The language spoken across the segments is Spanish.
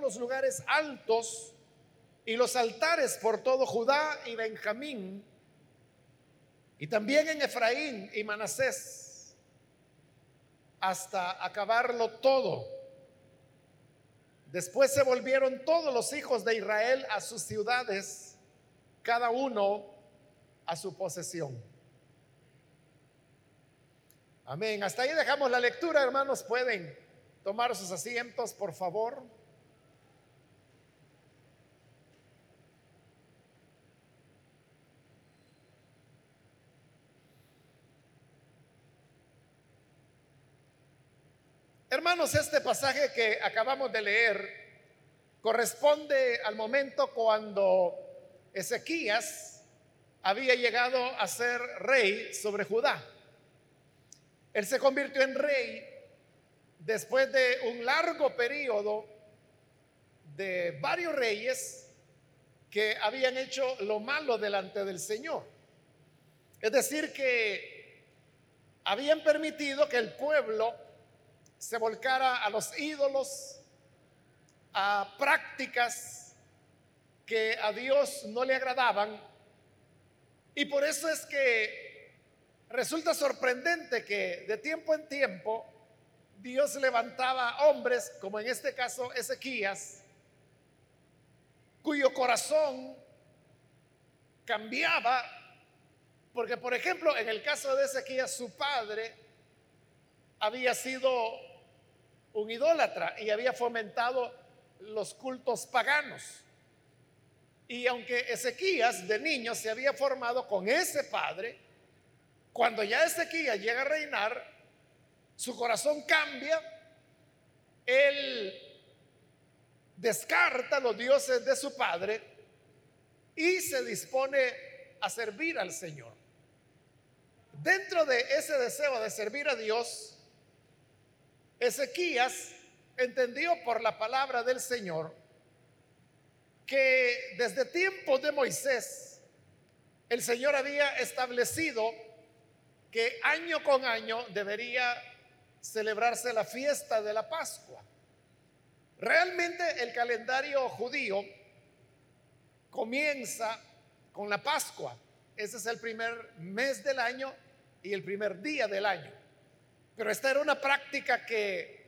los lugares altos y los altares por todo Judá y Benjamín, y también en Efraín y Manasés, hasta acabarlo todo. Después se volvieron todos los hijos de Israel a sus ciudades, cada uno a su posesión. Amén. Hasta ahí dejamos la lectura, hermanos. Pueden tomar sus asientos, por favor. Hermanos, este pasaje que acabamos de leer corresponde al momento cuando Ezequías había llegado a ser rey sobre Judá. Él se convirtió en rey después de un largo periodo de varios reyes que habían hecho lo malo delante del Señor. Es decir, que habían permitido que el pueblo se volcara a los ídolos, a prácticas que a Dios no le agradaban. Y por eso es que resulta sorprendente que de tiempo en tiempo Dios levantaba hombres, como en este caso Ezequías, cuyo corazón cambiaba, porque por ejemplo en el caso de Ezequías su padre había sido un idólatra y había fomentado los cultos paganos. Y aunque Ezequías de niño se había formado con ese padre, cuando ya Ezequías llega a reinar, su corazón cambia, él descarta los dioses de su padre y se dispone a servir al Señor. Dentro de ese deseo de servir a Dios, Ezequías entendió por la palabra del Señor que desde tiempos de Moisés el Señor había establecido que año con año debería celebrarse la fiesta de la Pascua. Realmente el calendario judío comienza con la Pascua. Ese es el primer mes del año y el primer día del año. Pero esta era una práctica que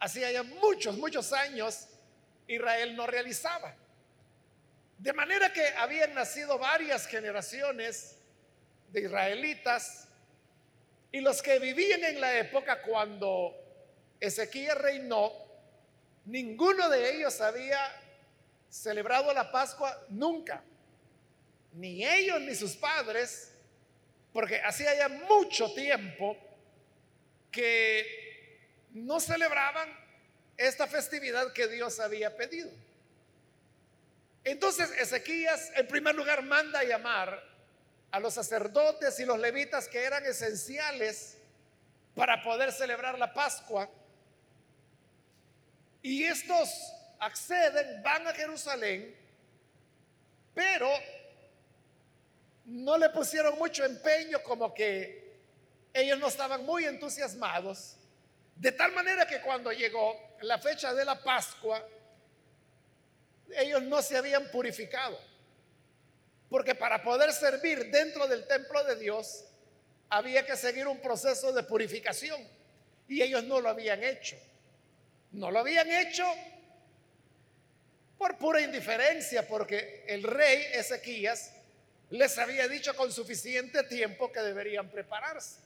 hacía ya muchos, muchos años Israel no realizaba. De manera que habían nacido varias generaciones de israelitas y los que vivían en la época cuando Ezequiel reinó, ninguno de ellos había celebrado la Pascua nunca. Ni ellos ni sus padres, porque hacía ya mucho tiempo que no celebraban esta festividad que Dios había pedido. Entonces Ezequías en primer lugar manda a llamar a los sacerdotes y los levitas que eran esenciales para poder celebrar la Pascua. Y estos acceden, van a Jerusalén, pero no le pusieron mucho empeño como que ellos no estaban muy entusiasmados, de tal manera que cuando llegó la fecha de la Pascua, ellos no se habían purificado. Porque para poder servir dentro del templo de Dios, había que seguir un proceso de purificación. Y ellos no lo habían hecho. No lo habían hecho por pura indiferencia, porque el rey Ezequías les había dicho con suficiente tiempo que deberían prepararse.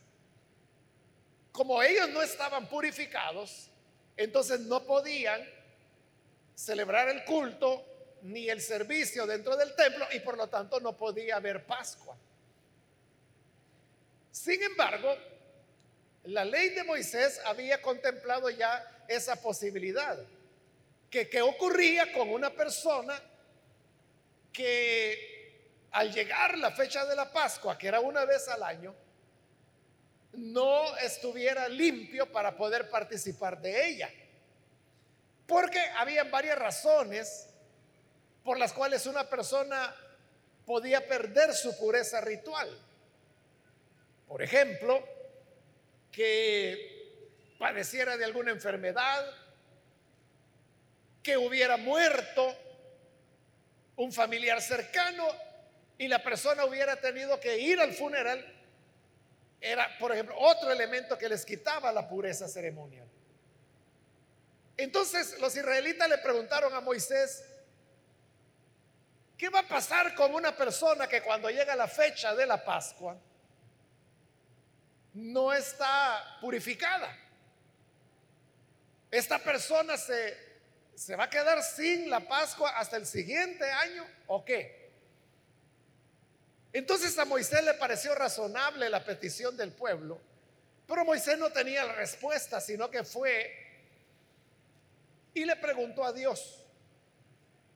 Como ellos no estaban purificados, entonces no podían celebrar el culto ni el servicio dentro del templo y por lo tanto no podía haber Pascua. Sin embargo, la ley de Moisés había contemplado ya esa posibilidad. Que, ¿Qué ocurría con una persona que al llegar la fecha de la Pascua, que era una vez al año, no estuviera limpio para poder participar de ella. Porque había varias razones por las cuales una persona podía perder su pureza ritual. Por ejemplo, que padeciera de alguna enfermedad, que hubiera muerto un familiar cercano y la persona hubiera tenido que ir al funeral, era, por ejemplo, otro elemento que les quitaba la pureza ceremonial. Entonces los israelitas le preguntaron a Moisés, ¿qué va a pasar con una persona que cuando llega la fecha de la Pascua no está purificada? Esta persona se, se va a quedar sin la Pascua hasta el siguiente año o qué? Entonces a Moisés le pareció razonable la petición del pueblo, pero Moisés no tenía la respuesta, sino que fue y le preguntó a Dios.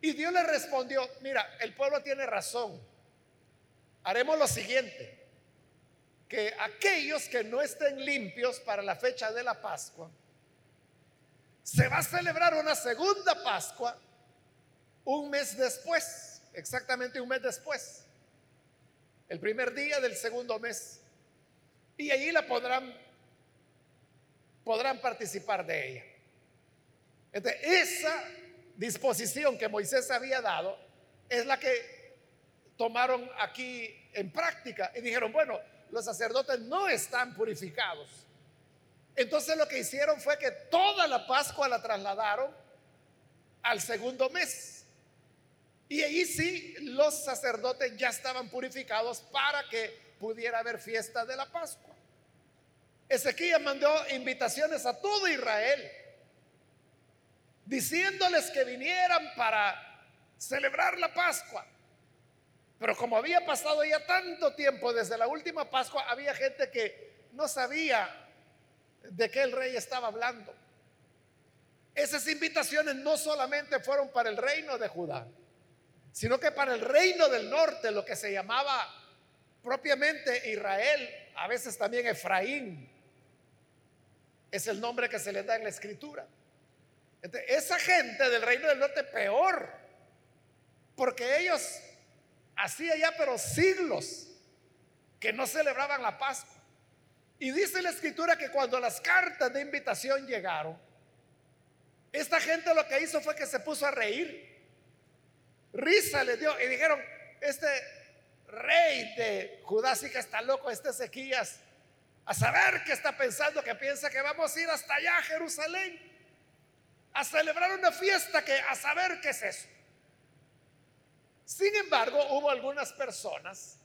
Y Dios le respondió, mira, el pueblo tiene razón. Haremos lo siguiente, que aquellos que no estén limpios para la fecha de la Pascua, se va a celebrar una segunda Pascua un mes después, exactamente un mes después, el primer día del segundo mes. Y allí la podrán, podrán participar de ella esa disposición que Moisés había dado es la que tomaron aquí en práctica y dijeron, bueno, los sacerdotes no están purificados. Entonces lo que hicieron fue que toda la Pascua la trasladaron al segundo mes. Y allí sí los sacerdotes ya estaban purificados para que pudiera haber fiesta de la Pascua. Ezequiel mandó invitaciones a todo Israel diciéndoles que vinieran para celebrar la Pascua. Pero como había pasado ya tanto tiempo desde la última Pascua, había gente que no sabía de qué el rey estaba hablando. Esas invitaciones no solamente fueron para el reino de Judá, sino que para el reino del norte, lo que se llamaba propiamente Israel, a veces también Efraín, es el nombre que se le da en la escritura esa gente del reino del norte peor, porque ellos hacía ya pero siglos que no celebraban la Pascua. Y dice la escritura que cuando las cartas de invitación llegaron, esta gente lo que hizo fue que se puso a reír. Risa le dio y dijeron, este rey de Judá sí que está loco, este Ezequías, a saber qué está pensando, que piensa que vamos a ir hasta allá a Jerusalén a celebrar una fiesta que a saber qué es eso. Sin embargo, hubo algunas personas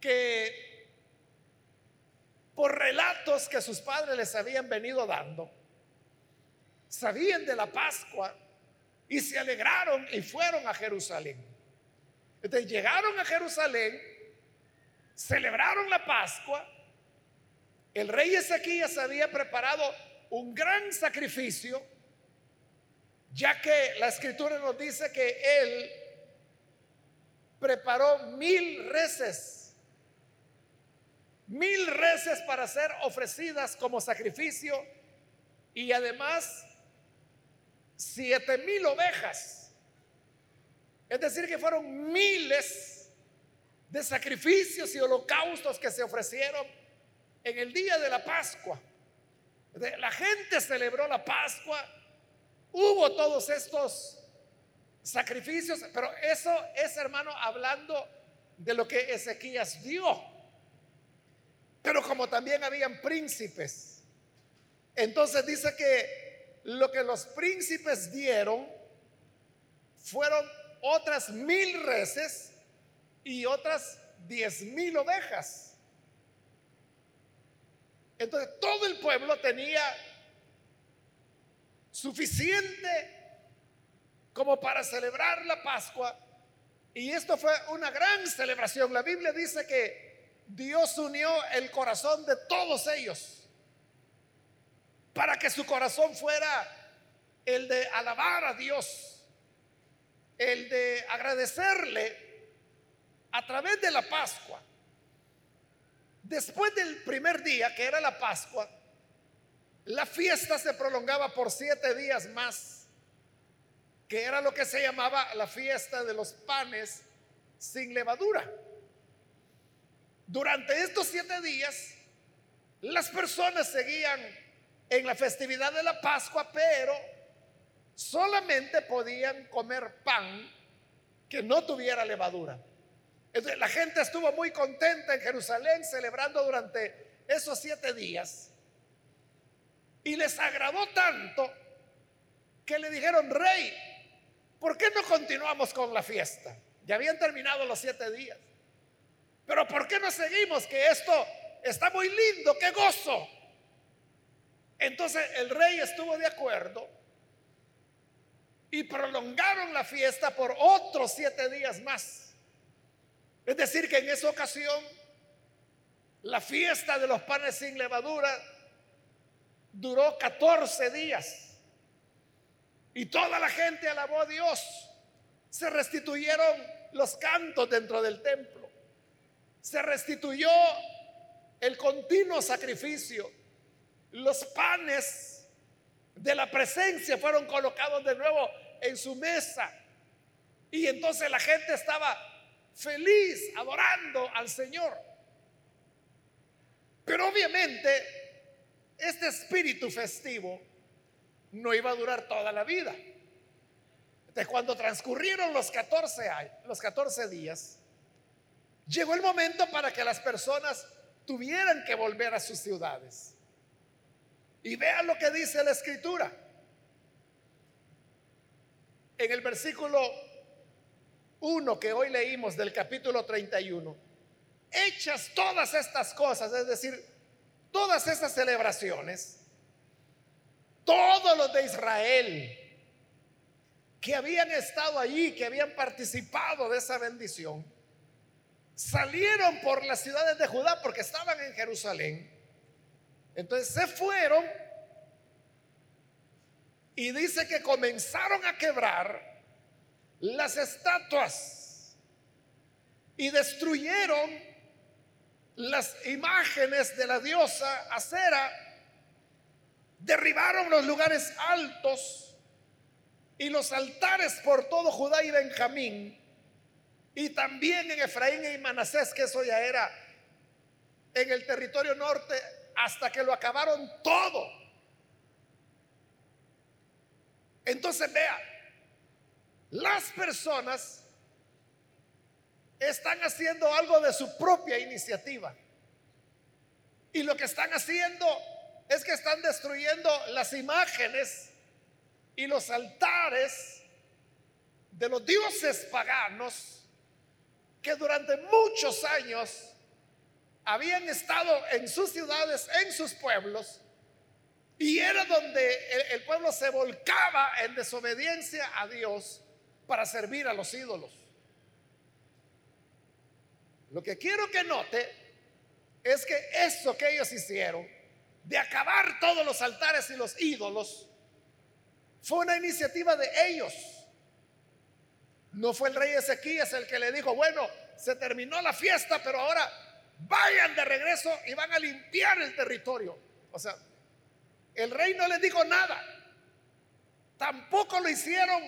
que por relatos que sus padres les habían venido dando, sabían de la Pascua y se alegraron y fueron a Jerusalén. Entonces llegaron a Jerusalén, celebraron la Pascua, el rey Ezequías había preparado un gran sacrificio, ya que la escritura nos dice que él preparó mil reces, mil reces para ser ofrecidas como sacrificio y además siete mil ovejas. Es decir, que fueron miles de sacrificios y holocaustos que se ofrecieron en el día de la Pascua. La gente celebró la Pascua, hubo todos estos sacrificios, pero eso es, hermano, hablando de lo que Ezequías dio. Pero como también habían príncipes, entonces dice que lo que los príncipes dieron fueron otras mil reses y otras diez mil ovejas. Entonces todo el pueblo tenía suficiente como para celebrar la Pascua. Y esto fue una gran celebración. La Biblia dice que Dios unió el corazón de todos ellos para que su corazón fuera el de alabar a Dios, el de agradecerle a través de la Pascua. Después del primer día, que era la Pascua, la fiesta se prolongaba por siete días más, que era lo que se llamaba la fiesta de los panes sin levadura. Durante estos siete días, las personas seguían en la festividad de la Pascua, pero solamente podían comer pan que no tuviera levadura. Entonces, la gente estuvo muy contenta en Jerusalén celebrando durante esos siete días. Y les agradó tanto que le dijeron, rey, ¿por qué no continuamos con la fiesta? Ya habían terminado los siete días. Pero ¿por qué no seguimos? Que esto está muy lindo, qué gozo. Entonces el rey estuvo de acuerdo y prolongaron la fiesta por otros siete días más. Es decir, que en esa ocasión la fiesta de los panes sin levadura duró 14 días. Y toda la gente alabó a Dios. Se restituyeron los cantos dentro del templo. Se restituyó el continuo sacrificio. Los panes de la presencia fueron colocados de nuevo en su mesa. Y entonces la gente estaba feliz adorando al Señor. Pero obviamente este espíritu festivo no iba a durar toda la vida. Entonces cuando transcurrieron los 14, los 14 días, llegó el momento para que las personas tuvieran que volver a sus ciudades. Y vean lo que dice la escritura. En el versículo 1 que hoy leímos del capítulo 31, hechas todas estas cosas, es decir, todas estas celebraciones, todos los de Israel que habían estado allí, que habían participado de esa bendición, salieron por las ciudades de Judá porque estaban en Jerusalén. Entonces se fueron y dice que comenzaron a quebrar las estatuas y destruyeron las imágenes de la diosa Acera, derribaron los lugares altos y los altares por todo Judá y Benjamín y también en Efraín y Manasés, que eso ya era en el territorio norte, hasta que lo acabaron todo. Entonces vea, las personas están haciendo algo de su propia iniciativa. Y lo que están haciendo es que están destruyendo las imágenes y los altares de los dioses paganos que durante muchos años habían estado en sus ciudades, en sus pueblos, y era donde el, pueblo se volcaba en desobediencia a Dios para servir a los ídolos. Lo que quiero que note es que eso que ellos hicieron, de acabar todos los altares y los ídolos, fue una iniciativa de ellos. No fue el rey Ezequías el que le dijo, bueno, se terminó la fiesta, pero ahora vayan de regreso y van a limpiar el territorio. O sea, el rey no les dijo nada. Tampoco lo hicieron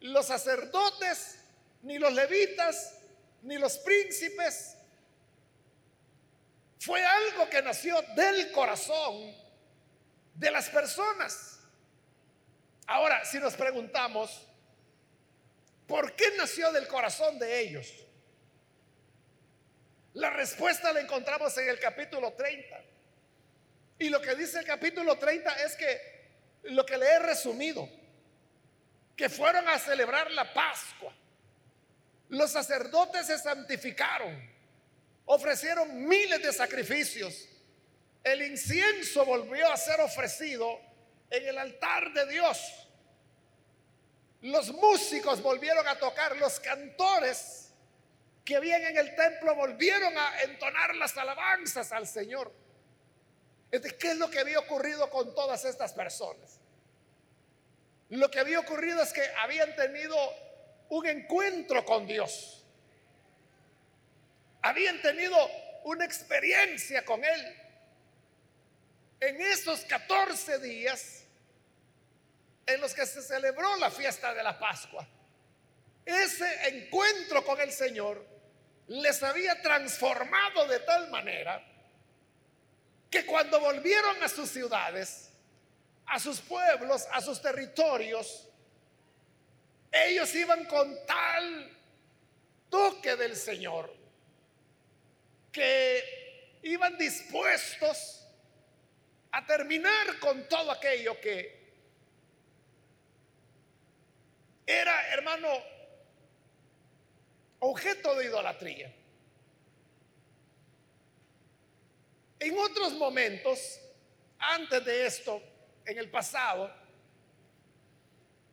los sacerdotes, ni los levitas, ni los príncipes. Fue algo que nació del corazón de las personas. Ahora, si nos preguntamos, ¿Por qué nació del corazón de ellos? La respuesta la encontramos en el capítulo 30. Y lo que dice el capítulo 30 es que lo que le he resumido, que fueron a celebrar la Pascua. Los sacerdotes se santificaron, ofrecieron miles de sacrificios. El incienso volvió a ser ofrecido en el altar de Dios. Los músicos volvieron a tocar, los cantores que habían en el templo volvieron a entonar las alabanzas al Señor. ¿Qué es lo que había ocurrido con todas estas personas? Lo que había ocurrido es que habían tenido un encuentro con Dios. Habían tenido una experiencia con Él. En esos 14 días en los que se celebró la fiesta de la Pascua. Ese encuentro con el Señor les había transformado de tal manera que cuando volvieron a sus ciudades, a sus pueblos, a sus territorios, ellos iban con tal toque del Señor que iban dispuestos a terminar con todo aquello que era, hermano, objeto de idolatría. En otros momentos, antes de esto, en el pasado,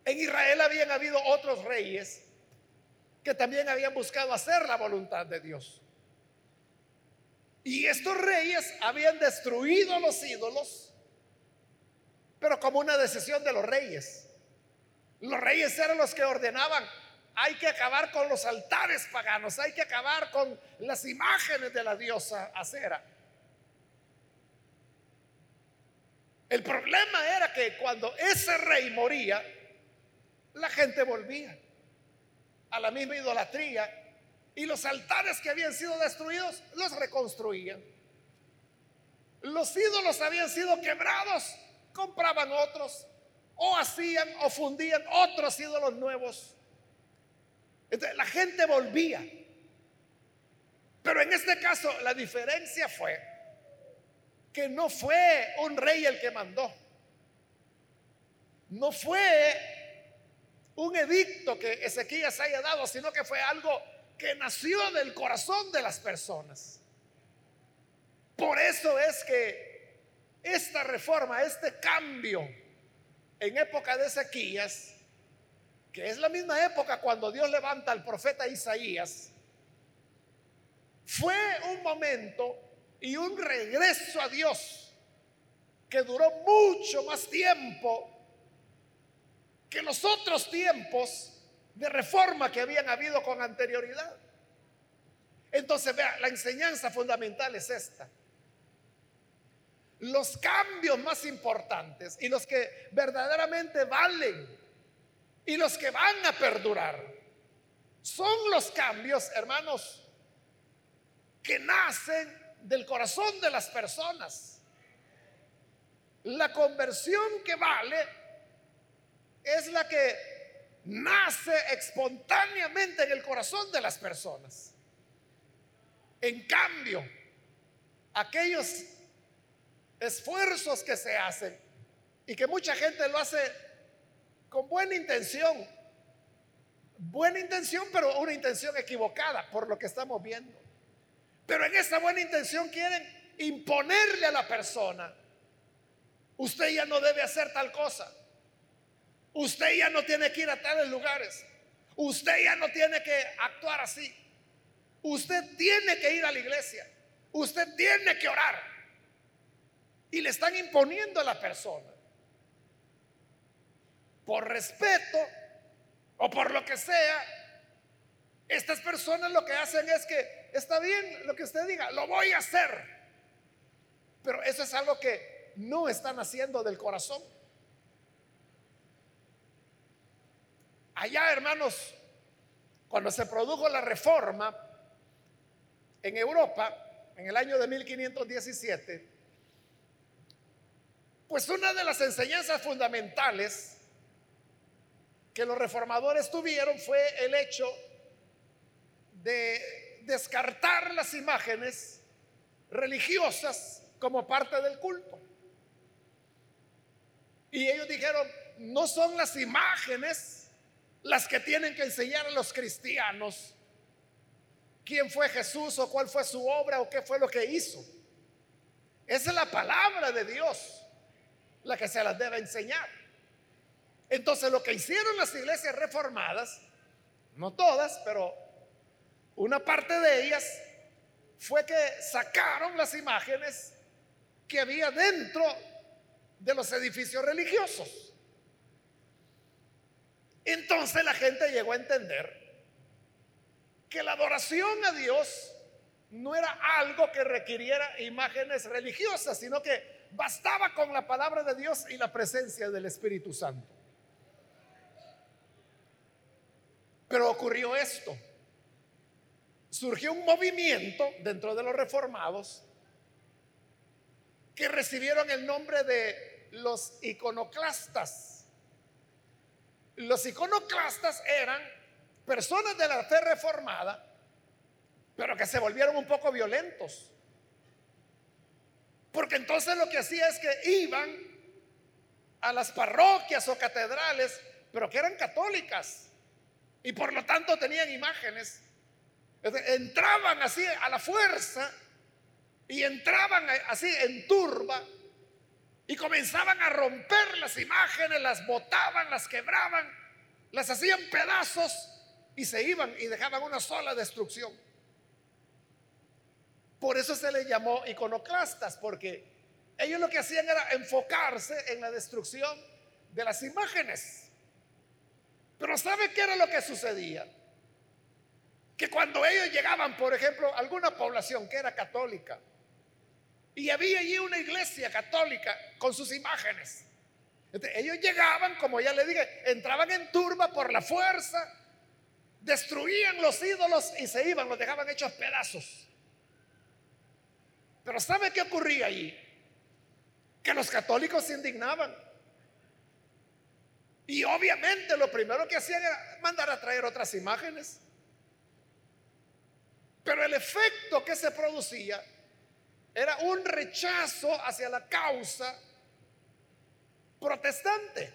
en Israel habían habido otros reyes que también habían buscado hacer la voluntad de Dios. Y estos reyes habían destruido los ídolos, pero como una decisión de los reyes. Los reyes eran los que ordenaban, hay que acabar con los altares paganos, hay que acabar con las imágenes de la diosa acera. El problema era que cuando ese rey moría, la gente volvía a la misma idolatría y los altares que habían sido destruidos los reconstruían. Los ídolos habían sido quebrados, compraban otros o hacían o fundían otros ídolos nuevos. Entonces, la gente volvía. Pero en este caso la diferencia fue que no fue un rey el que mandó. No fue un edicto que Ezequías haya dado, sino que fue algo que nació del corazón de las personas. Por eso es que esta reforma, este cambio en época de Ezequías, que es la misma época cuando Dios levanta al profeta Isaías, fue un momento y un regreso a Dios que duró mucho más tiempo que los otros tiempos de reforma que habían habido con anterioridad. Entonces, vea, la enseñanza fundamental es esta. Los cambios más importantes y los que verdaderamente valen y los que van a perdurar son los cambios, hermanos, que nacen del corazón de las personas. La conversión que vale es la que nace espontáneamente en el corazón de las personas. En cambio, aquellos esfuerzos que se hacen y que mucha gente lo hace con buena intención, buena intención, pero una intención equivocada por lo que estamos viendo. Pero en esa buena intención quieren imponerle a la persona, usted ya no debe hacer tal cosa, usted ya no tiene que ir a tales lugares, usted ya no tiene que actuar así, usted tiene que ir a la iglesia, usted tiene que orar. Y le están imponiendo a la persona. Por respeto o por lo que sea, estas personas lo que hacen es que está bien lo que usted diga, lo voy a hacer. Pero eso es algo que no están haciendo del corazón. Allá, hermanos, cuando se produjo la reforma en Europa, en el año de 1517, pues una de las enseñanzas fundamentales que los reformadores tuvieron fue el hecho de descartar las imágenes religiosas como parte del culto. Y ellos dijeron, no son las imágenes las que tienen que enseñar a los cristianos quién fue Jesús o cuál fue su obra o qué fue lo que hizo. Esa es la palabra de Dios la que se las debe enseñar. Entonces lo que hicieron las iglesias reformadas, no todas, pero una parte de ellas fue que sacaron las imágenes que había dentro de los edificios religiosos. Entonces la gente llegó a entender que la adoración a Dios no era algo que requiriera imágenes religiosas, sino que bastaba con la palabra de Dios y la presencia del Espíritu Santo. Pero ocurrió esto surgió un movimiento dentro de los reformados que recibieron el nombre de los iconoclastas. Los iconoclastas eran personas de la fe reformada, pero que se volvieron un poco violentos. Porque entonces lo que hacía es que iban a las parroquias o catedrales, pero que eran católicas. Y por lo tanto tenían imágenes. Entraban así a la fuerza y entraban así en turba y comenzaban a romper las imágenes, las botaban, las quebraban, las hacían pedazos y se iban y dejaban una sola destrucción. Por eso se les llamó iconoclastas, porque ellos lo que hacían era enfocarse en la destrucción de las imágenes. Pero ¿sabe qué era lo que sucedía? Que cuando ellos llegaban, por ejemplo, a alguna población que era católica, y había allí una iglesia católica con sus imágenes. ellos llegaban, como ya le dije, entraban en turba por la fuerza, destruían los ídolos y se iban, los dejaban hechos pedazos. Pero ¿sabe qué ocurría allí? Que los católicos se indignaban. Y obviamente lo primero que hacían era mandar a traer otras imágenes. Pero el efecto que se producía era un rechazo hacia la causa protestante.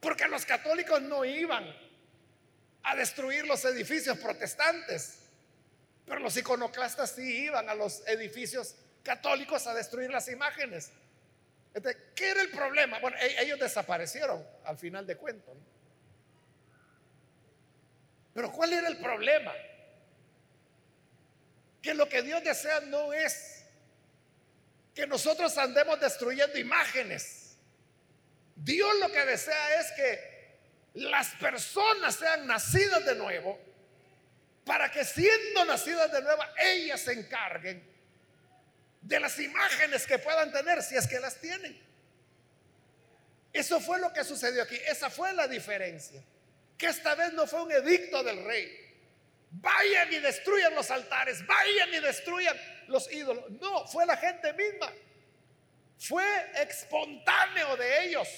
Porque los católicos no iban a destruir los edificios protestantes, pero los iconoclastas sí iban a los edificios católicos a destruir las imágenes. ¿Qué era el problema? Bueno, e-, ellos desaparecieron al final de cuentos. Pero ¿cuál era el problema? que lo que Dios desea no es que nosotros andemos destruyendo imágenes. Dios lo que desea es que las personas sean nacidas de nuevo para que siendo nacidas de nuevo ellas se encarguen de las imágenes que puedan tener si es que las tienen. Eso fue lo que sucedió aquí. Esa fue la diferencia. Que esta vez no fue un edicto del rey vayan y destruyan los altares, vayan y destruyan los ídolos. No, fue la gente misma. Fue espontáneo de ellos.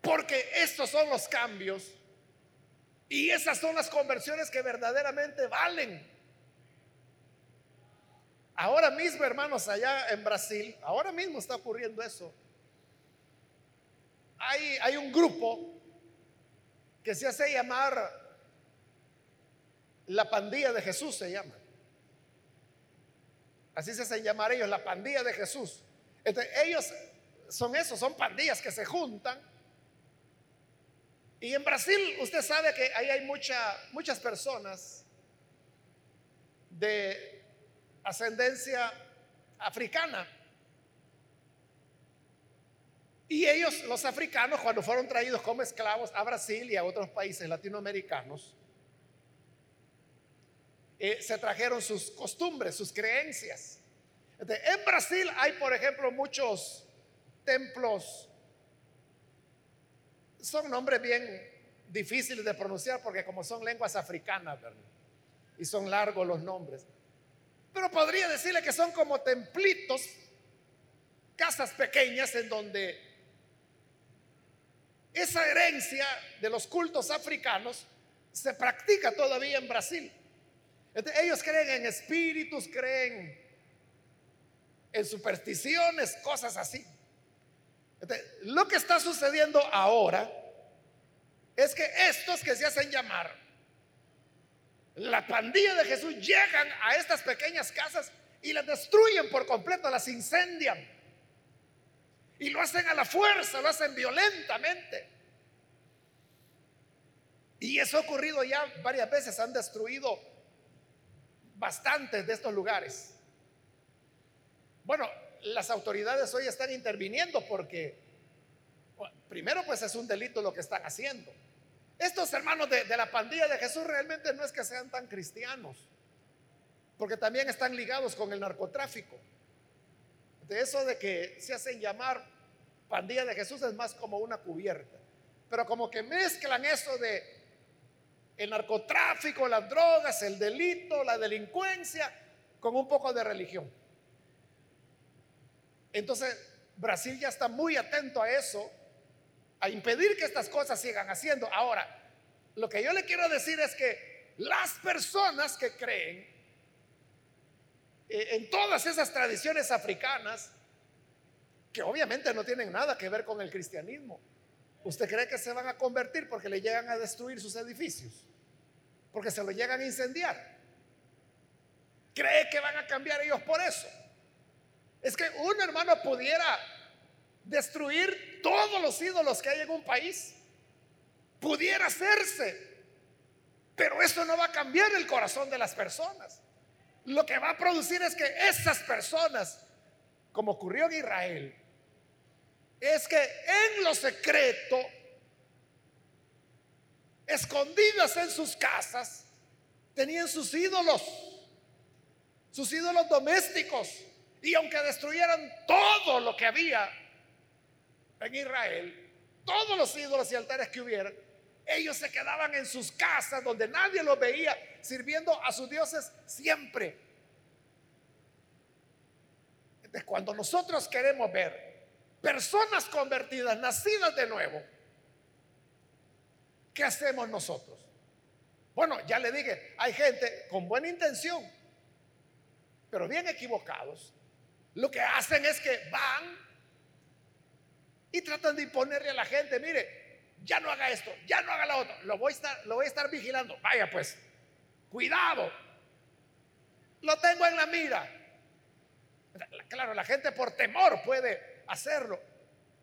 Porque estos son los cambios y esas son las conversiones que verdaderamente valen. Ahora mismo, hermanos, allá en Brasil, ahora mismo está ocurriendo eso. Hay, hay un grupo que se hace llamar la pandilla de Jesús, se llama. Así se hacen llamar ellos, la pandilla de Jesús. Ellos son esos, son pandillas que se juntan. Y en Brasil usted sabe que ahí hay mucha, muchas personas de ascendencia africana. Y ellos, los africanos, cuando fueron traídos como esclavos a Brasil y a otros países latinoamericanos, eh, se trajeron sus costumbres, sus creencias. en Brasil hay, por ejemplo, muchos templos, son nombres bien difíciles de pronunciar porque como son lenguas africanas, y son largos los nombres. Pero podría decirle que son como templitos, casas pequeñas en donde esa herencia de los cultos africanos se practica todavía en Brasil. ellos creen en espíritus, creen en supersticiones, cosas así. lo que está sucediendo ahora es que estos que se hacen llamar la pandilla de Jesús llegan a estas pequeñas casas y las destruyen por completo, las incendian. Y lo hacen a la fuerza, lo hacen violentamente. Y eso ha ocurrido ya varias veces, han destruido bastantes de estos lugares. Bueno, las autoridades hoy están interviniendo porque, primero pues es un delito lo que están haciendo. Estos hermanos de, la pandilla de Jesús realmente no es que sean tan cristianos, porque también están ligados con el narcotráfico. De eso de que se hacen llamar pandilla de Jesús es más como una cubierta. Pero como que mezclan eso de el narcotráfico, las drogas, el delito, la delincuencia, con un poco de religión. Entonces, Brasil ya está muy atento a eso, a impedir que estas cosas sigan haciendo. Ahora, lo que yo le quiero decir es que las personas que creen eh, en todas esas tradiciones africanas, que obviamente no tienen nada que ver con el cristianismo, ¿usted cree que se van a convertir porque le llegan a destruir sus edificios? Porque se lo llegan a incendiar. ¿Cree que van a cambiar ellos por eso? Es que un hermano pudiera destruir todos los ídolos que hay en un país. Pudiera hacerse. Pero eso no va a cambiar el corazón de las personas. Lo que va a producir es que esas personas, como ocurrió en Israel, es que en lo secreto, escondidas en sus casas, tenían sus ídolos, sus ídolos domésticos. Y aunque destruyeran todo lo que había en Israel, todos los ídolos y altares que hubieran, ellos se quedaban en sus casas donde nadie los veía, sirviendo a sus dioses siempre. Entonces, cuando nosotros queremos ver personas convertidas, nacidas de nuevo, ¿qué hacemos nosotros? Bueno, ya le dije, hay gente con buena intención, pero bien equivocados. Lo que hacen es que van y tratan de imponerle a la gente, mire, ya no haga esto, ya no haga la otra, lo voy a estar, lo voy a estar vigilando. Vaya pues, cuidado, lo tengo en la mira. Claro, la gente por temor puede hacerlo,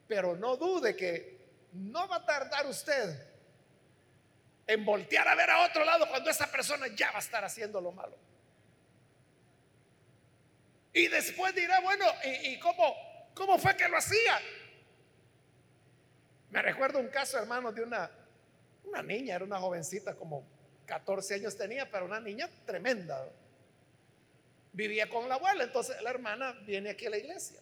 pero no dude que no va a tardar usted en voltear a ver a otro lado cuando esa persona ya va a estar haciendo lo malo. Y después dirá, bueno, ¿y, cómo, cómo fue que lo hacía? Me recuerdo un caso, hermano, de una, una niña, era una jovencita, como 14 años tenía, pero una niña tremenda. Vivía con la abuela, entonces la hermana viene aquí a la iglesia.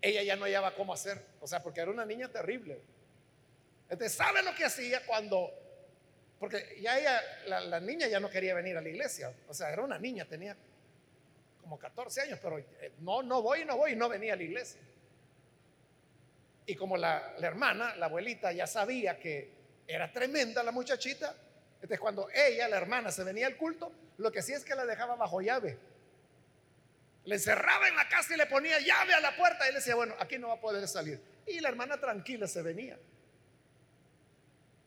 Ella ya no hallaba cómo hacer, o sea, porque era una niña terrible. Entonces, ¿sabe lo que hacía cuando porque ya ella, la, niña ya no quería venir a la iglesia. O sea, era una niña, tenía como 14 años, pero eh, no, no voy, no voy, no venía a la iglesia. Y como la, hermana, la abuelita, ya sabía que era tremenda la muchachita, entonces cuando ella, la hermana, se venía al culto, lo que sí es que la dejaba bajo llave. Le cerraba en la casa y le ponía llave a la puerta y le decía, bueno, aquí no va a poder salir. Y la hermana tranquila se venía.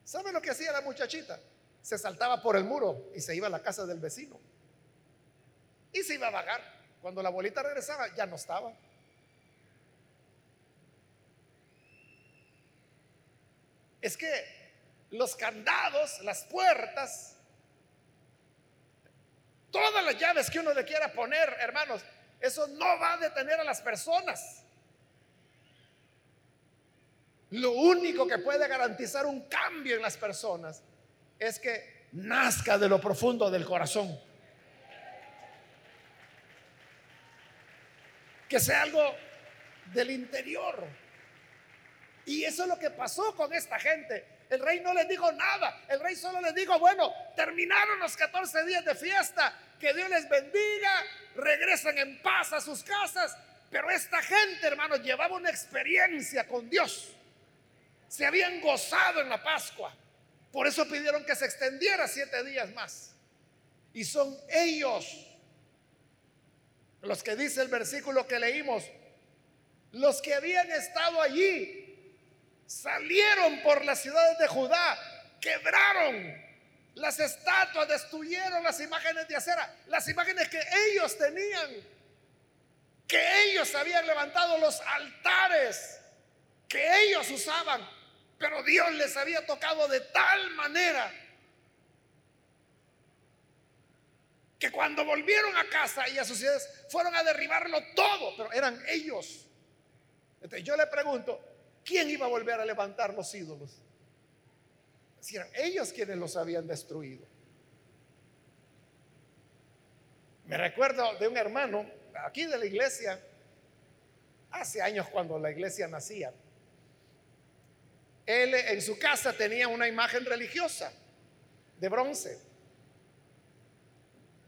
¿Sabe lo que hacía la muchachita? Se saltaba por el muro y se iba a la casa del vecino. Y se iba a vagar. Cuando la abuelita regresaba, ya no estaba. Es que los candados, las puertas, todas las llaves que uno le quiera poner, hermanos, eso no va a detener a las personas. Lo único que puede garantizar un cambio en las personas es que nazca de lo profundo del corazón. Que sea algo del interior. Y eso es lo que pasó con esta gente. El rey no les dijo nada. El rey solo les dijo, bueno, terminaron los 14 días de fiesta. Que Dios les bendiga. Regresen en paz a sus casas. Pero esta gente, hermanos, llevaba una experiencia con Dios se habían gozado en la Pascua. Por eso pidieron que se extendiera siete días más. Y son ellos los que dice el versículo que leímos, los que habían estado allí, salieron por las ciudades de Judá, quebraron las estatuas, destruyeron las imágenes de acera, las imágenes que ellos tenían, que ellos habían levantado los altares que ellos usaban pero Dios les había tocado de tal manera que cuando volvieron a casa y a sus ciudades fueron a derribarlo todo, pero eran ellos. Entonces yo le pregunto, ¿quién iba a volver a levantar los ídolos? Si eran ellos quienes los habían destruido. Me recuerdo de un hermano aquí de la iglesia, hace años cuando la iglesia nacía, él en su casa tenía una imagen religiosa de bronce.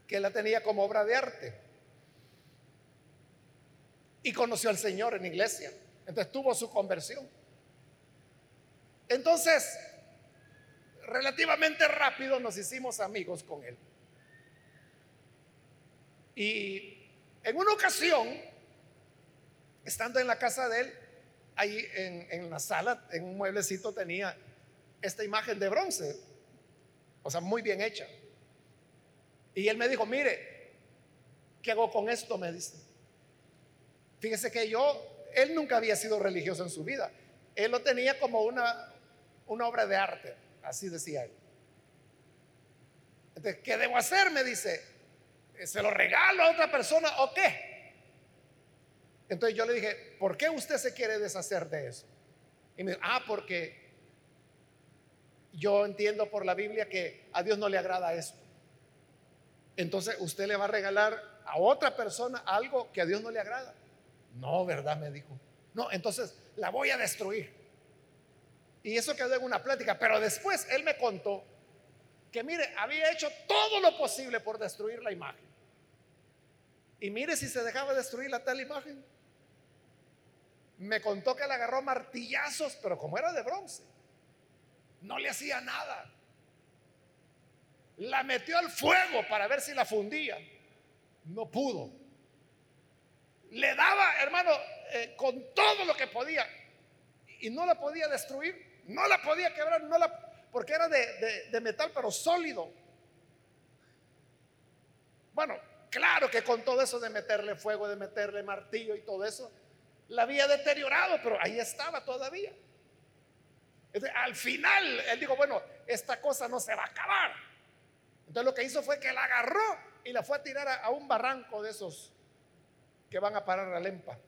que la tenía como obra de arte. Y conoció al Señor en iglesia. Entonces tuvo su conversión. Entonces, relativamente rápido nos hicimos amigos con él. Y en una ocasión, estando en la casa de él, ahí en, en la sala, en un mueblecito tenía esta imagen de bronce, o sea, muy bien hecha. Y él me dijo, mire, ¿qué hago con esto? Me dice. Fíjese que yo, él nunca había sido religioso en su vida. Él lo tenía como una, una obra de arte, así decía él. Entonces, ¿qué debo hacer? Me dice, ¿se lo regalo a otra persona o qué? Entonces yo le dije, ¿por qué usted se quiere deshacer de eso? Y me dijo, ah, porque yo entiendo por la Biblia que a Dios no le agrada esto. Entonces usted le va a regalar a otra persona algo que a Dios no le agrada. No, ¿verdad? Me dijo. No, entonces la voy a destruir. Y eso quedó en una plática. Pero después él me contó que, mire, había hecho todo lo posible por destruir la imagen. Y mire si se dejaba destruir la tal imagen. Me contó que le agarró martillazos, pero como era de bronce, no le hacía nada. La metió al fuego para ver si la fundía. No pudo. Le daba, hermano, eh, con todo lo que podía. Y no la podía destruir. No la podía quebrar. No la, porque era de metal, pero sólido. Bueno, claro que con todo eso de meterle fuego, de meterle martillo y todo eso, la había deteriorado, pero ahí estaba todavía. al final, él dijo, bueno, esta cosa no se va a acabar. Entonces lo que hizo fue que la agarró y la fue a tirar a, un barranco de esos que van a parar la lempa.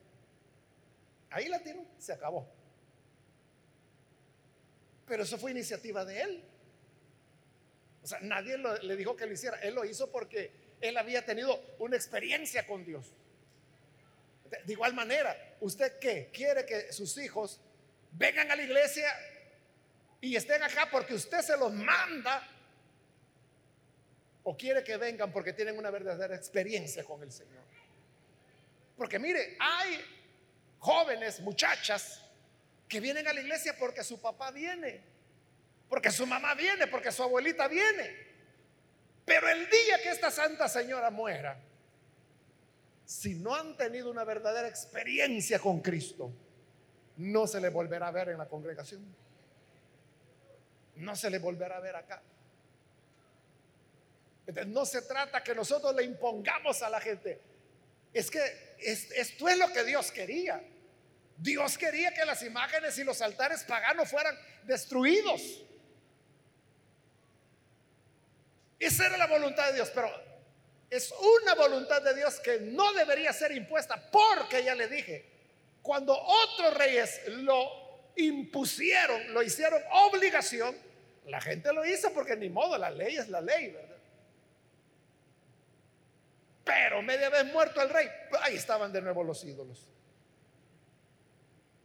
Ahí la tiró, se acabó. Pero eso fue iniciativa de él. O sea, nadie le dijo que lo hiciera. Él lo hizo porque él había tenido una experiencia con Dios. De igual manera, ¿usted qué? ¿Quiere que sus hijos vengan a la iglesia y estén acá porque usted se los manda? ¿O quiere que vengan porque tienen una verdadera experiencia con el Señor? Porque mire, hay jóvenes, muchachas, que vienen a la iglesia porque su papá viene, porque su mamá viene, porque su abuelita viene. Pero el día que esta Santa Señora muera, si no han tenido una verdadera experiencia con Cristo, no se le volverá a ver en la congregación. No se le volverá a ver acá. no se trata que nosotros le impongamos a la gente. Es que esto es lo que Dios quería. Dios quería que las imágenes y los altares paganos fueran destruidos. Esa era la voluntad de Dios, pero es una voluntad de Dios que no debería ser impuesta, porque ya le dije, cuando otros reyes lo impusieron, lo hicieron obligación, la gente lo hizo porque ni modo, la ley es la ley, ¿verdad? Pero media vez muerto el rey, ahí estaban de nuevo los ídolos.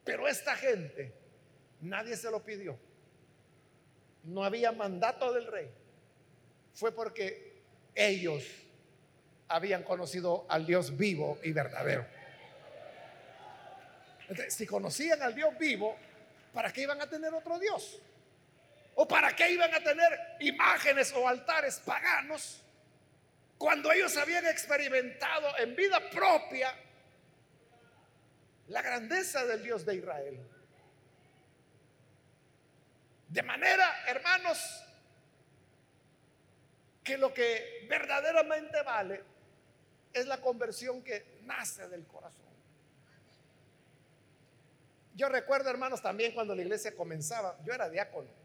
Pero esta gente, nadie se lo pidió. No había mandato del rey. Fue porque ellos habían conocido al Dios vivo y verdadero. si conocían al Dios vivo, ¿para qué iban a tener otro Dios? ¿O para qué iban a tener imágenes o altares paganos cuando ellos habían experimentado en vida propia la grandeza del Dios de Israel? De manera, hermanos, que lo que verdaderamente vale es la conversión que nace del corazón. Yo recuerdo, hermanos, también cuando la iglesia comenzaba, yo era diácono.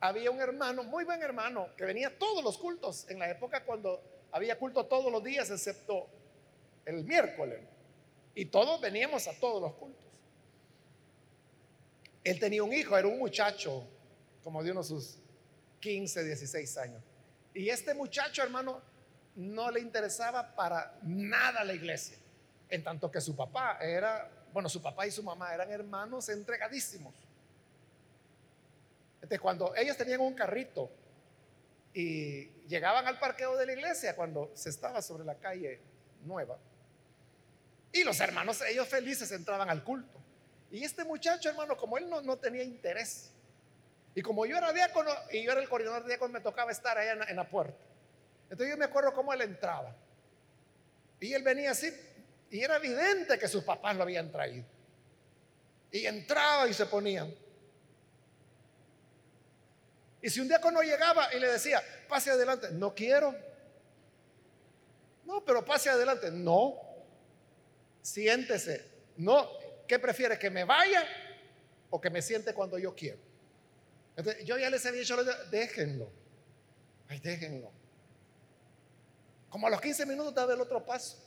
Había un hermano, muy buen hermano, que venía a todos los cultos en la época cuando había culto todos los días, excepto el miércoles. Y todos veníamos a todos los cultos. Él tenía un hijo, era un muchacho, como de unos sus 15, 16 años. Y este muchacho, hermano, no le interesaba para nada la iglesia. En tanto que su papá era, bueno, su papá y su mamá eran hermanos entregadísimos. Entonces, cuando ellos tenían un carrito y llegaban al parqueo de la iglesia cuando se estaba sobre la calle nueva. Y los hermanos, ellos felices, entraban al culto. Y este muchacho, hermano, como él no, no tenía interés, y como yo era diácono y yo era el coordinador de diácono, me tocaba estar allá en, en la puerta. Entonces yo me acuerdo cómo él entraba. Y él venía así, y era evidente que sus papás lo habían traído. Y entraba y se ponía. Y si un diácono llegaba y le decía, pase adelante, no quiero. No, pero pase adelante. No, siéntese. No, ¿qué prefiere? ¿Que me vaya o que me siente cuando yo quiero? Entonces, yo ya les había dicho, déjenlo. Ay, déjenlo. Como a los 15 minutos daba el otro paso.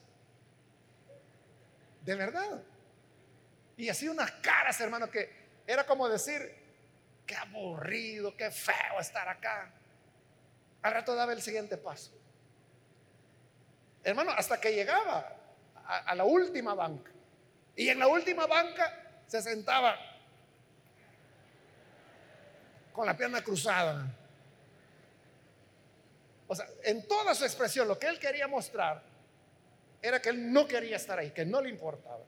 De verdad. Y así unas caras, hermano, que era como decir, qué aburrido, qué feo estar acá. Al rato daba el siguiente paso. Hermano, hasta que llegaba a, la última banca. Y en la última banca se sentaba con la pierna cruzada. O sea, en toda su expresión, lo que él quería mostrar era que él no quería estar ahí, que no le importaba.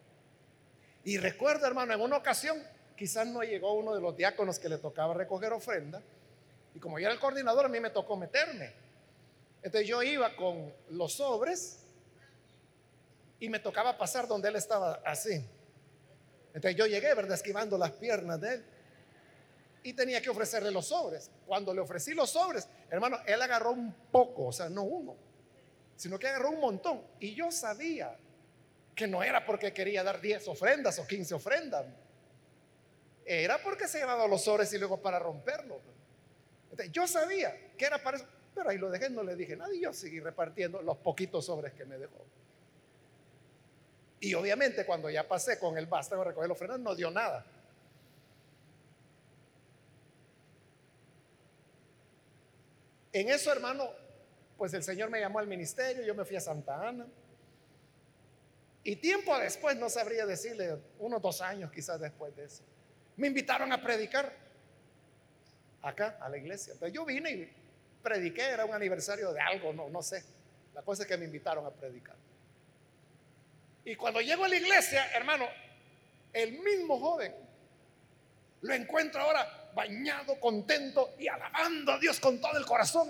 Y recuerdo, hermano, en una ocasión, quizás no llegó uno de los diáconos que le tocaba recoger ofrenda, y como yo era el coordinador, a mí me tocó meterme. Entonces yo iba con los sobres y me tocaba pasar donde él estaba así. Entonces yo llegué, ¿verdad? Esquivando las piernas de él. Y tenía que ofrecerle los sobres. Cuando le ofrecí los sobres, hermano, él agarró un poco, o sea, no uno, sino que agarró un montón. Y yo sabía que no era porque quería dar 10 ofrendas o 15 ofrendas. Era porque se llevaba los sobres y luego para romperlo. Yo sabía que era para eso, pero ahí lo dejé, no le dije nada y yo seguí repartiendo los poquitos sobres que me dejó. Y obviamente cuando ya pasé con el vástago a recoger los ofrendas, no dio nada. En eso, hermano, pues el Señor me llamó al ministerio, yo me fui a Santa Ana. Y tiempo después, no sabría decirle, unos dos años quizás después de eso, me invitaron a predicar acá, a la iglesia. Entonces yo vine y prediqué, era un aniversario de algo, no, no sé. La cosa es que me invitaron a predicar. Y cuando llego a la iglesia, hermano, el mismo joven lo encuentro ahora bañado, contento y alabando a Dios con todo el corazón,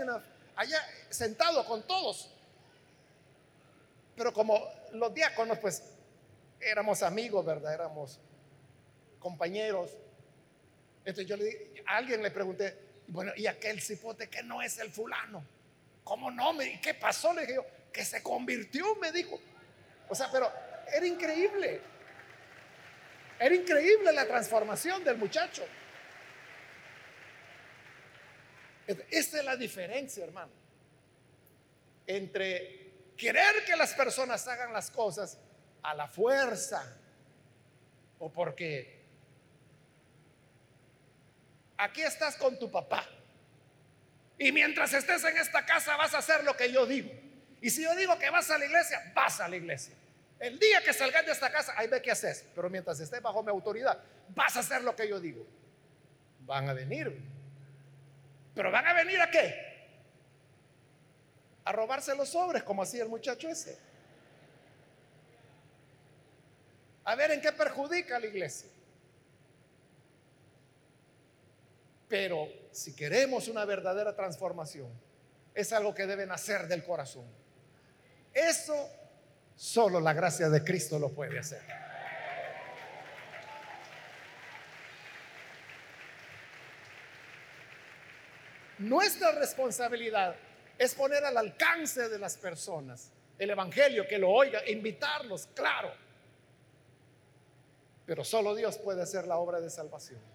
allá sentado con todos. Pero como los diáconos, pues éramos amigos, ¿verdad? Éramos compañeros. Entonces yo le dije, alguien le pregunté, bueno, ¿y aquel cipote que no es el fulano? ¿Cómo no? ¿Qué pasó? Le dije yo, que se convirtió, me dijo. O sea, pero era increíble. Era increíble la transformación del muchacho. Esta es la diferencia, hermano, entre querer que las personas hagan las cosas a la fuerza o porque aquí estás con tu papá y mientras estés en esta casa vas a hacer lo que yo digo. Y si yo digo que vas a la iglesia, vas a la iglesia. El día que salgas de esta casa, ahí ve qué haces. Pero mientras estés bajo mi autoridad, vas a hacer lo que yo digo. Van a venir. Pero van a venir a qué? A robarse los sobres, como hacía el muchacho ese. A ver en qué perjudica a la iglesia. Pero si queremos una verdadera transformación, es algo que debe nacer del corazón. Eso Solo la gracia de Cristo lo puede hacer. Nuestra responsabilidad es poner al alcance de las personas el Evangelio, que lo oiga, invitarlos, claro. Pero solo Dios puede hacer la obra de salvación.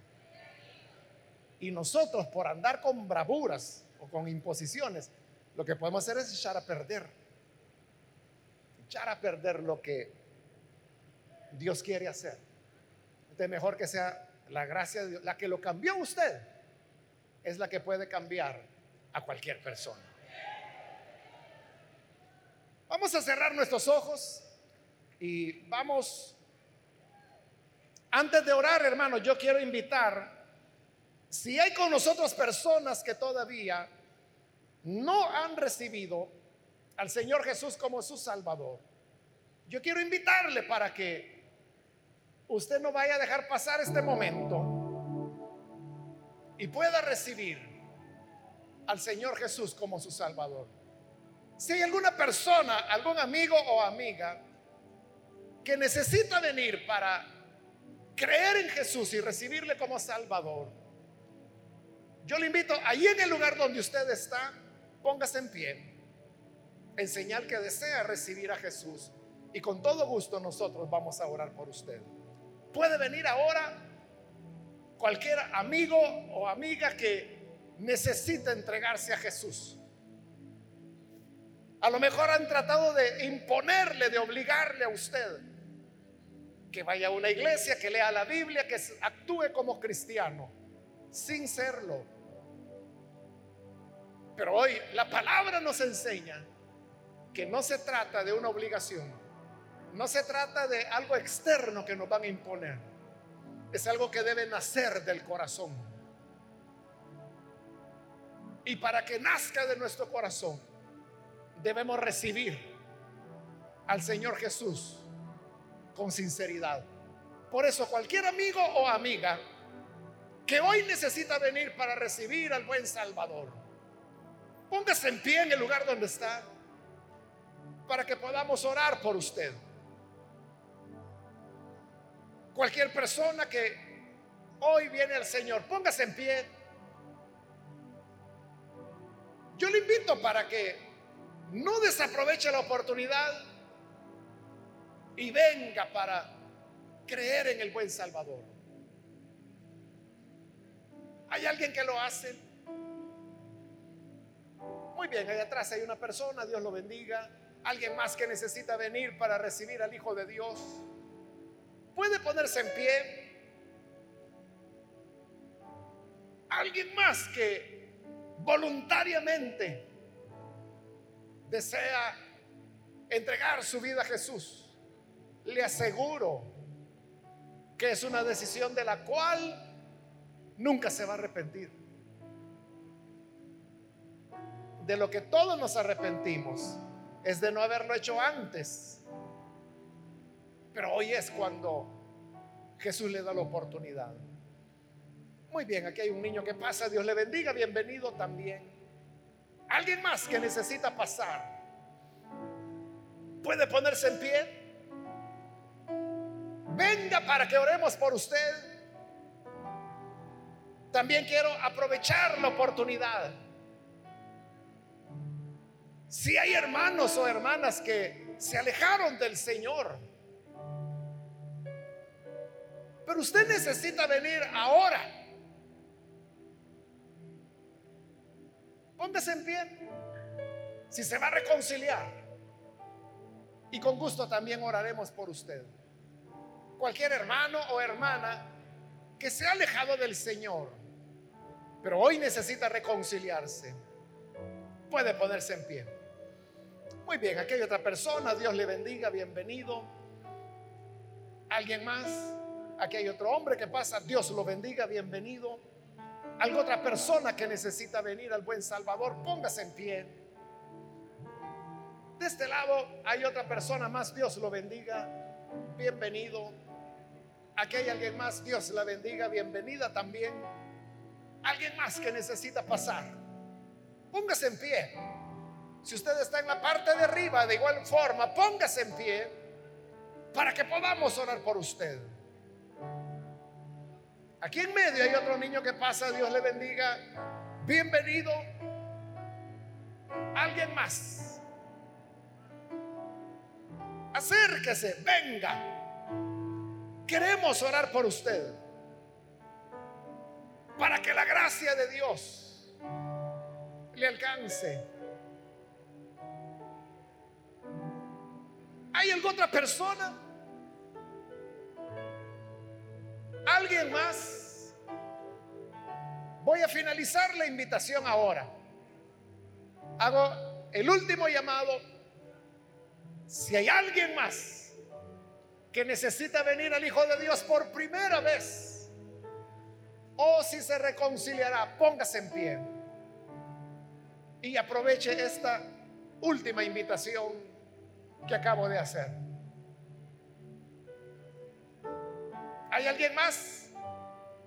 Y nosotros por andar con bravuras o con imposiciones, lo que podemos hacer es echar a perder echar a perder lo que Dios quiere hacer. Entonces, mejor que sea la gracia de Dios, la que lo cambió usted, es la que puede cambiar a cualquier persona. Vamos a cerrar nuestros ojos y vamos, antes de orar, hermano, yo quiero invitar, si hay con nosotros personas que todavía no han recibido al Señor Jesús como su Salvador, yo quiero invitarle para que usted no vaya a dejar pasar este momento y pueda recibir al Señor Jesús como su Salvador. Si hay alguna persona, algún amigo o amiga que necesita venir para creer en Jesús y recibirle como Salvador, yo le invito, ahí en el lugar donde usted está, póngase en pie, en señal que desea recibir a Jesús. Y con todo gusto nosotros vamos a orar por usted. Puede venir ahora cualquier amigo o amiga que necesita entregarse a Jesús. A lo mejor han tratado de imponerle, de obligarle a usted que vaya a una iglesia, que lea la Biblia, que actúe como cristiano, sin serlo. Pero hoy la palabra nos enseña que no se trata de una obligación, no se trata de algo externo que nos van a imponer, es algo que debe nacer del corazón. Y para que nazca de nuestro corazón, debemos recibir al Señor Jesús con sinceridad. Por eso cualquier amigo o amiga que hoy necesita venir para recibir al buen Salvador, póngase en pie en el lugar donde está para que podamos orar por usted. Cualquier persona que hoy viene al Señor, póngase en pie. Yo le invito para que no desaproveche la oportunidad y venga para creer en el buen Salvador. ¿Hay alguien que lo hace? Muy bien, ahí atrás hay una persona, Dios lo bendiga. Alguien más que necesita venir para recibir al Hijo de Dios. Puede ponerse en pie. Alguien más que voluntariamente desea entregar su vida a Jesús le aseguro que es una decisión de la cual nunca se va a arrepentir. De lo que todos nos arrepentimos es de no haberlo hecho antes. Pero hoy es cuando Jesús le da la oportunidad. Muy bien, aquí hay un niño que pasa, Dios le bendiga, bienvenido también. Alguien más que necesita pasar. ¿Puede ponerse en pie? venga para que oremos por usted. También quiero aprovechar la oportunidad. Si hay hermanos o hermanas que se alejaron del Señor, pero usted necesita venir ahora. Póngase en pie. Si se va a reconciliar. Y con gusto también oraremos por usted cualquier hermano o hermana que se ha alejado del Señor, pero hoy necesita reconciliarse, puede ponerse en pie. Muy bien, aquí hay otra persona, Dios le bendiga, bienvenido. ¿Alguien más? Aquí hay otro hombre que pasa, Dios lo bendiga, bienvenido. ¿Alguna otra persona que necesita venir al buen Salvador? Póngase en pie. De este lado hay otra persona más, Dios lo bendiga, bienvenido. Aquí hay alguien más, Dios la bendiga, bienvenida también. Alguien más que necesita pasar. Póngase en pie. Si usted está en la parte de arriba, de igual forma, póngase en pie para que podamos orar por usted. Aquí en medio hay otro niño que pasa, Dios le bendiga. Bienvenido. Alguien más. Acérquese, venga. Queremos orar por usted para que la gracia de Dios le alcance. ¿Hay alguna otra persona? ¿Alguien más? Voy a finalizar la invitación ahora. Hago el último llamado. Si hay alguien más que necesita venir al Hijo de Dios por primera vez, o si se reconciliará, póngase en pie. y aproveche esta última invitación que acabo de hacer. ¿Hay alguien más?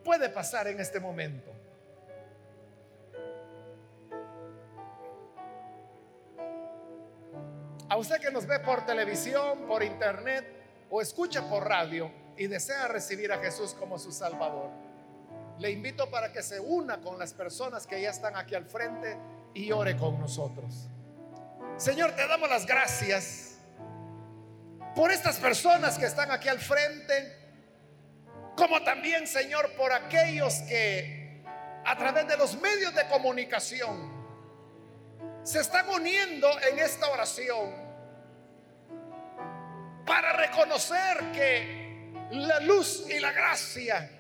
Puede pasar en este momento. A usted que nos ve por televisión, por internet o escucha por radio y desea recibir a Jesús como su Salvador, le invito para que se una con las personas que ya están aquí al frente y ore con nosotros. Señor, te damos las gracias por estas personas que están aquí al frente, como también, Señor, por aquellos que a través de los medios de comunicación se están uniendo en esta oración para reconocer que la luz y la gracia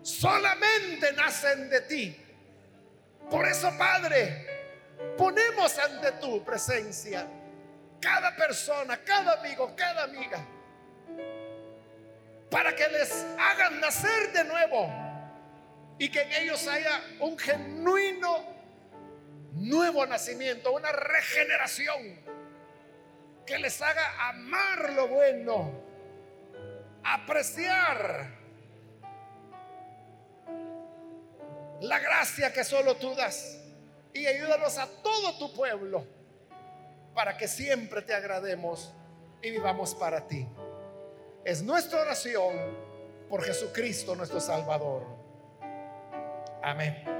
solamente nacen de ti. Por eso, Padre, ponemos ante tu presencia cada persona, cada amigo, cada amiga, para que les hagan nacer de nuevo y que en ellos haya un genuino nuevo nacimiento, una regeneración que les haga amar lo bueno, apreciar la gracia que solo tú das y ayúdanos a todo tu pueblo para que siempre te agrademos y vivamos para ti. Es nuestra oración por Jesucristo nuestro Salvador. Amén.